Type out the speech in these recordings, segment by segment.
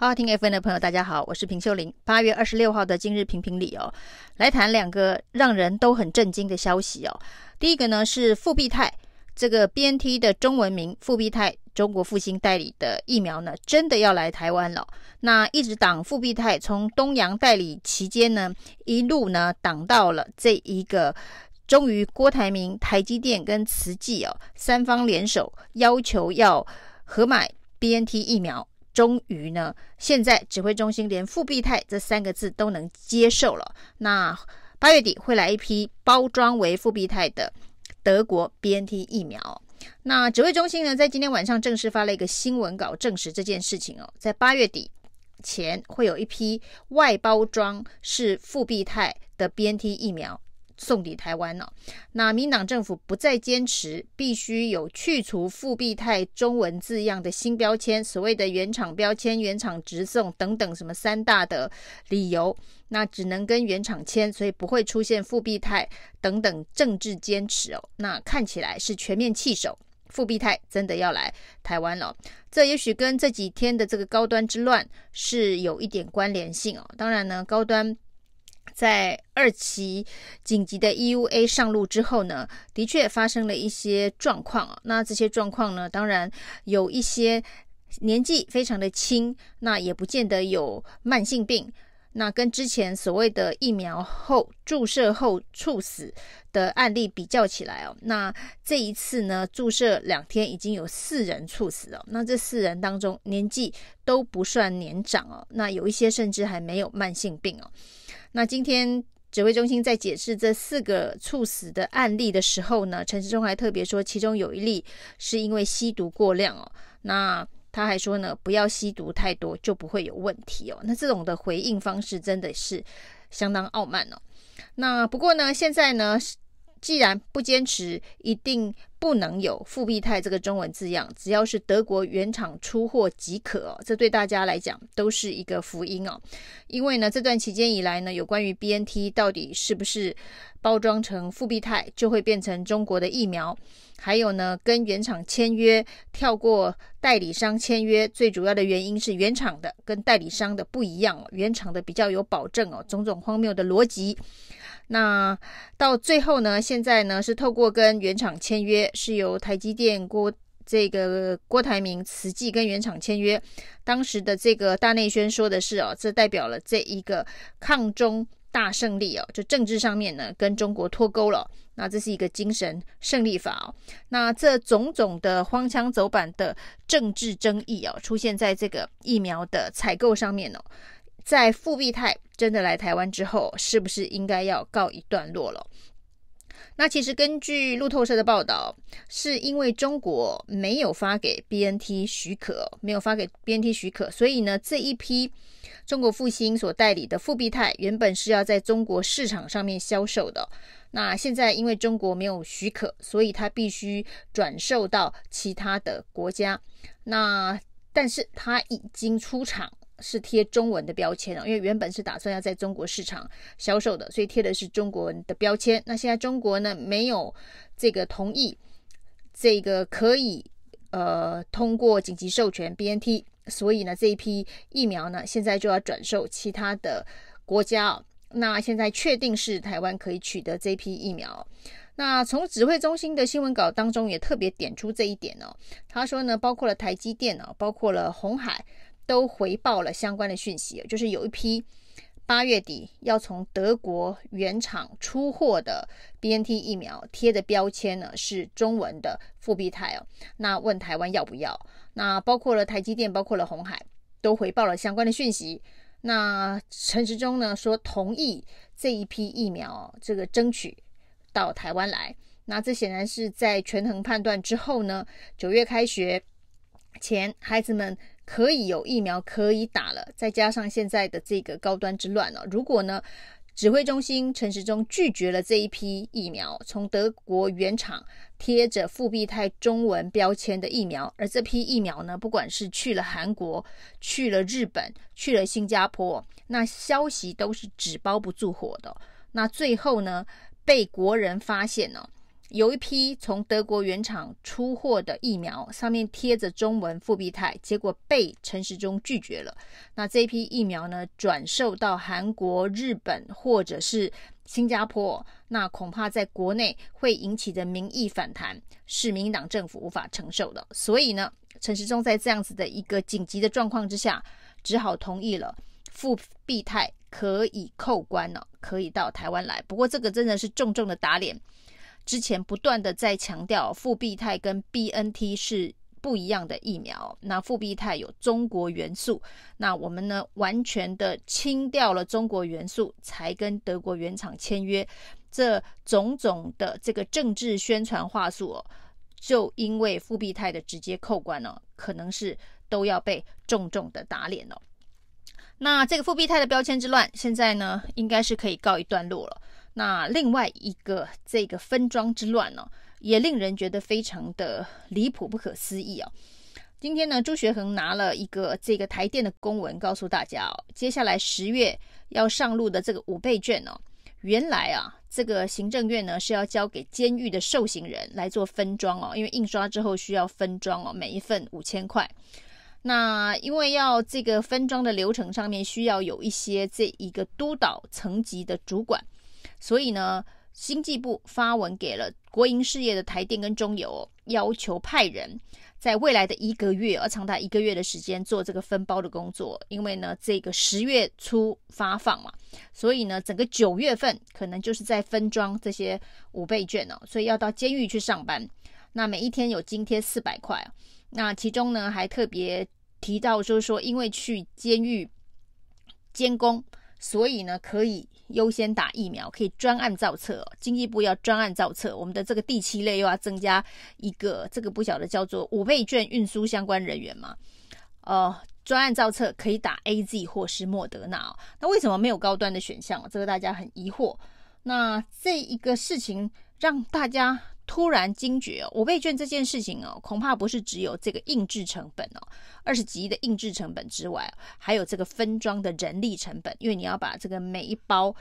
好听 FN 的朋友，大家好，我是平秀玲。八月二十六号的今日评评理哦，来谈两个让人都很震惊的消息哦。第一个呢是复必泰这个 BNT 的中文名复必泰，中国复兴代理的疫苗呢，真的要来台湾了。那一直挡复必泰从东洋代理期间呢，一路呢挡到了这一个，终于郭台铭、台积电跟慈济哦三方联手要求要合买 BNT 疫苗。终于呢，现在指挥中心连复必泰这三个字都能接受了。那八月底会来一批包装为复必泰的德国 BNT 疫苗。那指挥中心呢，在今天晚上正式发了一个新闻稿，证实这件事情哦，在八月底前会有一批外包装是复必泰的 BNT 疫苗。送抵台湾了，那民党政府不再坚持必须有去除复必泰中文字样的新标签，所谓的原厂标签、原厂直送等等什么三大的理由，那只能跟原厂签，所以不会出现复必泰等等政治坚持哦。那看起来是全面弃守，复必泰真的要来台湾了。这也许跟这几天的这个高端之乱是有一点关联性哦。当然呢，高端。在二期紧急的 EUA 上路之后呢，的确发生了一些状况。那这些状况呢，当然有一些年纪非常的轻，那也不见得有慢性病。那跟之前所谓的疫苗后注射后猝死的案例比较起来哦，那这一次呢，注射两天已经有四人猝死了。那这四人当中年纪都不算年长哦，那有一些甚至还没有慢性病哦。那今天指挥中心在解释这四个猝死的案例的时候呢，陈时中还特别说，其中有一例是因为吸毒过量哦。那他还说呢，不要吸毒太多就不会有问题哦。那这种的回应方式真的是相当傲慢哦。那不过呢，现在呢。既然不坚持，一定不能有复必泰这个中文字样，只要是德国原厂出货即可。这对大家来讲都是一个福音哦。因为呢，这段期间以来呢，有关于 BNT 到底是不是包装成复必泰就会变成中国的疫苗，还有呢，跟原厂签约跳过代理商签约，最主要的原因是原厂的跟代理商的不一样哦，原厂的比较有保证哦，种种荒谬的逻辑。那到最后呢，现在呢是透过跟原厂签约，是由台积电郭这个郭台铭、慈济跟原厂签约。当时的这个大内宣说的是哦，这代表了这一个抗中大胜利哦，就政治上面呢跟中国脱钩了。那这是一个精神胜利法哦。那这种种的荒腔走板的政治争议哦，出现在这个疫苗的采购上面哦。在复必泰真的来台湾之后，是不是应该要告一段落了？那其实根据路透社的报道，是因为中国没有发给 BNT 许可，没有发给 BNT 许可，所以呢，这一批中国复星所代理的复必泰原本是要在中国市场上面销售的。那现在因为中国没有许可，所以它必须转售到其他的国家。那但是它已经出厂。是贴中文的标签哦，因为原本是打算要在中国市场销售的，所以贴的是中国文的标签。那现在中国呢，没有这个同意，这个可以呃通过紧急授权 BNT，所以呢这一批疫苗呢现在就要转售其他的国家。那现在确定是台湾可以取得这批疫苗。那从指挥中心的新闻稿当中也特别点出这一点哦，他说呢，包括了台积电哦，包括了鸿海。都回报了相关的讯息，就是有一批八月底要从德国原厂出货的 BNT 疫苗贴的标签呢是中文的复必泰哦。那问台湾要不要？那包括了台积电，包括了红海，都回报了相关的讯息。那陈时中呢说同意这一批疫苗这个争取到台湾来。那这显然是在权衡判断之后呢，九月开学前孩子们。可以有疫苗可以打了，再加上现在的这个高端之乱哦，如果呢，指挥中心陈时中拒绝了这一批疫苗，从德国原厂贴着复必泰中文标签的疫苗，而这批疫苗呢，不管是去了韩国、去了日本、去了新加坡，那消息都是纸包不住火的。那最后呢，被国人发现呢，有一批从德国原厂出货的疫苗，上面贴着中文复必泰，结果被陈时中拒绝了。那这批疫苗呢，转售到韩国、日本或者是新加坡，那恐怕在国内会引起的民意反弹，是民进党政府无法承受的。所以呢，陈时中在这样子的一个紧急的状况之下，只好同意了复必泰可以扣关了，可以到台湾来。不过这个真的是重重的打脸。之前不断的在强调，复必泰跟 BNT 是不一样的疫苗。那复必泰有中国元素，那我们呢完全的清掉了中国元素，才跟德国原厂签约。这种种的这个政治宣传话术哦，就因为复必泰的直接扣关哦，可能是都要被重重的打脸了。那这个复必泰的标签之乱，现在呢应该是可以告一段落了。那另外一个这个分装之乱呢、哦，也令人觉得非常的离谱、不可思议、哦！今天呢，朱学恒拿了一个这个台电的公文，告诉大家哦，接下来十月要上路的这个五倍券哦，原来啊，这个行政院呢是要交给监狱的受刑人来做分装哦，因为印刷之后需要分装哦，每一份五千块。那因为要这个分装的流程上面需要有一些这一个督导层级的主管。所以呢，经济部发文给了国营事业的台电跟中油，要求派人在未来的一个月，而长达一个月的时间做这个分包的工作。因为呢，这个十月初发放嘛，所以呢，整个九月份可能就是在分装这些五倍券哦，所以要到监狱去上班。那每一天有津贴四百块。那其中呢，还特别提到就是说，因为去监狱监工。所以呢，可以优先打疫苗，可以专案造册。经济部要专案造册，我们的这个第七类又要增加一个，这个不晓得叫做五倍券运输相关人员嘛？呃，专案造册可以打 AZ 或是莫德纳。那为什么没有高端的选项？这个大家很疑惑。那这一个事情让大家。突然惊觉哦，五倍卷这件事情哦，恐怕不是只有这个印制成本哦，二十几亿的印制成本之外，还有这个分装的人力成本，因为你要把这个每一包。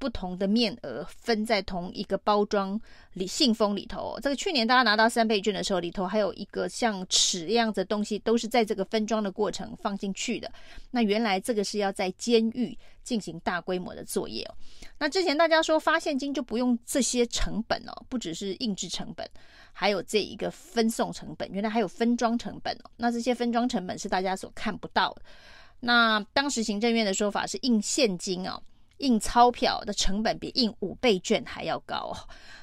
不同的面额分在同一个包装里信封里头，这个去年大家拿到三倍券的时候，里头还有一个像尺一样的东西，都是在这个分装的过程放进去的。那原来这个是要在监狱进行大规模的作业哦。那之前大家说发现金就不用这些成本哦，不只是印制成本，还有这一个分送成本，原来还有分装成本哦。那这些分装成本是大家所看不到的。那当时行政院的说法是印现金哦。印钞票的成本比印五倍券还要高，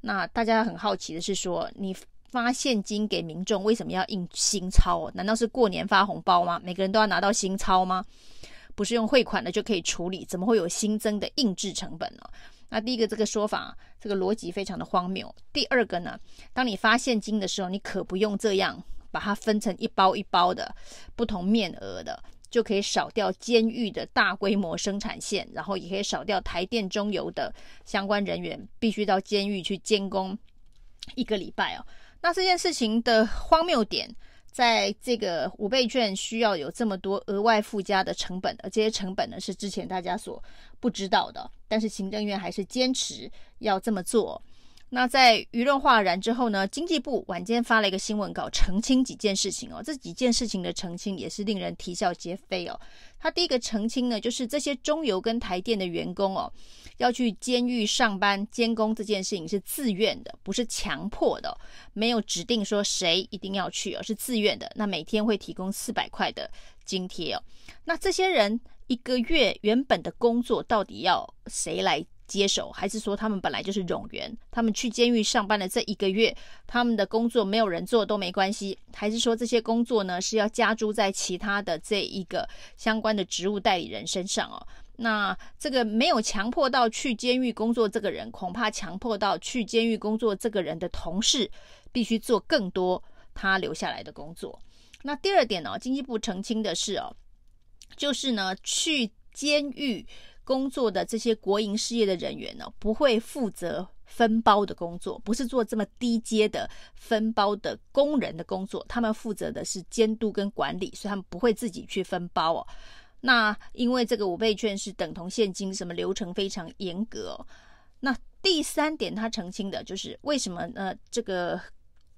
那大家很好奇的是说，你发现金给民众，为什么要印新钞？难道是过年发红包吗？每个人都要拿到新钞吗？不是用汇款的就可以处理，怎么会有新增的印制成本呢？那第一个这个说法，这个逻辑非常的荒谬。第二个呢，当你发现金的时候，你可不用这样把它分成一包一包的不同面额的。就可以少掉监狱的大规模生产线，然后也可以少掉台电中油的相关人员必须到监狱去监工一个礼拜哦。那这件事情的荒谬点，在这个五倍券需要有这么多额外附加的成本，而这些成本呢是之前大家所不知道的，但是行政院还是坚持要这么做。那在舆论哗然之后呢，经济部晚间发了一个新闻稿，澄清几件事情哦。这几件事情的澄清也是令人啼笑皆非哦。他第一个澄清呢，就是这些中油跟台电的员工哦，要去监狱上班监工这件事情是自愿的，不是强迫的，没有指定说谁一定要去，而是自愿的。那每天会提供四百块的津贴哦。那这些人一个月原本的工作到底要谁来接手，还是说他们本来就是冗员？他们去监狱上班的这一个月，他们的工作没有人做都没关系？还是说这些工作呢是要加诸在其他的这一个相关的职务代理人身上哦？那这个没有强迫到去监狱工作这个人，恐怕强迫到去监狱工作这个人的同事必须做更多他留下来的工作。那第二点呢、经济部澄清的是哦，就是呢去监狱。工作的这些国营事业的人员呢，不会负责分包的工作，不是做这么低阶的分包的工人的工作，他们负责的是监督跟管理，所以他们不会自己去分包哦。那因为这个五倍券是等同现金，什么流程非常严格哦。那第三点，他澄清的就是为什么呢？这个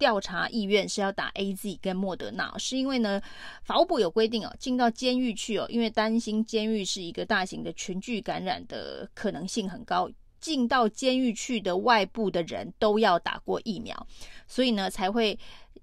调查意愿是要打 AZ 跟莫德纳，是因为呢，法务部有规定哦，进到监狱去哦，因为担心监狱是一个大型的群聚感染的可能性很高。进到监狱去的外部的人都要打过疫苗，所以呢才会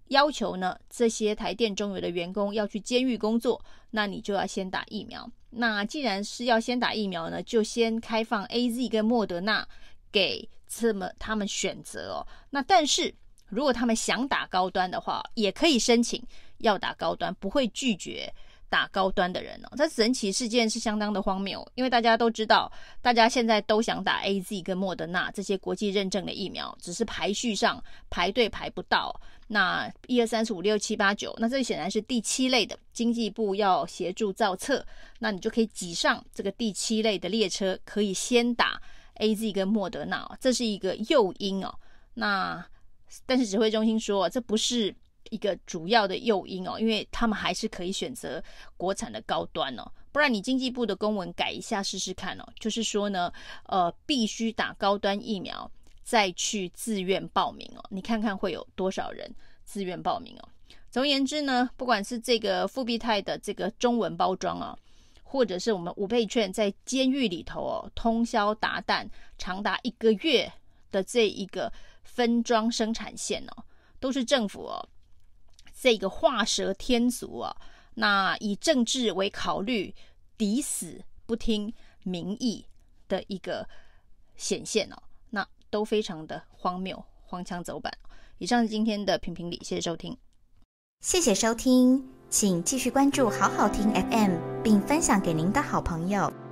要求呢这些台电中油的员工要去监狱工作，那你就要先打疫苗。那既然是要先打疫苗呢，就先开放 AZ 跟莫德纳给这么他们选择哦。那但是如果他们想打高端的话，也可以申请要打高端，不会拒绝。打高端的人哦，这神奇事件是相当的荒谬，因为大家都知道，大家现在都想打 AZ 跟莫德纳这些国际认证的疫苗，只是排序上排队排不到。那一二三四五六七八九，那这显然是第七类的，经济部要协助造册，那你就可以挤上这个第七类的列车，可以先打 AZ 跟莫德纳，这是一个诱因哦。那但是指挥中心说，这不是。一个主要的诱因哦，因为他们还是可以选择国产的高端哦，不然你经济部的公文改一下试试看哦，就是说呢，呃，必须打高端疫苗再去自愿报名哦，你看看会有多少人自愿报名哦。总而言之呢，不管是这个复必泰的这个中文包装啊，或者是我们五倍券在监狱里头哦通宵达旦长达一个月的这一个分装生产线哦，都是政府哦。这个画蛇添足啊，那以政治为考虑，抵死不听民意的一个显现哦，那都非常的荒谬，荒腔走板。以上是今天的评评理，谢谢收听，谢谢收听，请继续关注好好听 FM，并分享给您的好朋友。